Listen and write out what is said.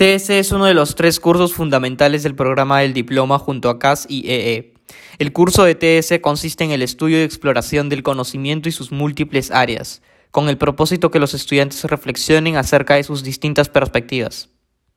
TS es uno de los tres cursos fundamentales del programa del diploma junto a CAS y EE. El curso de TS consiste en el estudio y exploración del conocimiento y sus múltiples áreas, con el propósito que los estudiantes reflexionen acerca de sus distintas perspectivas.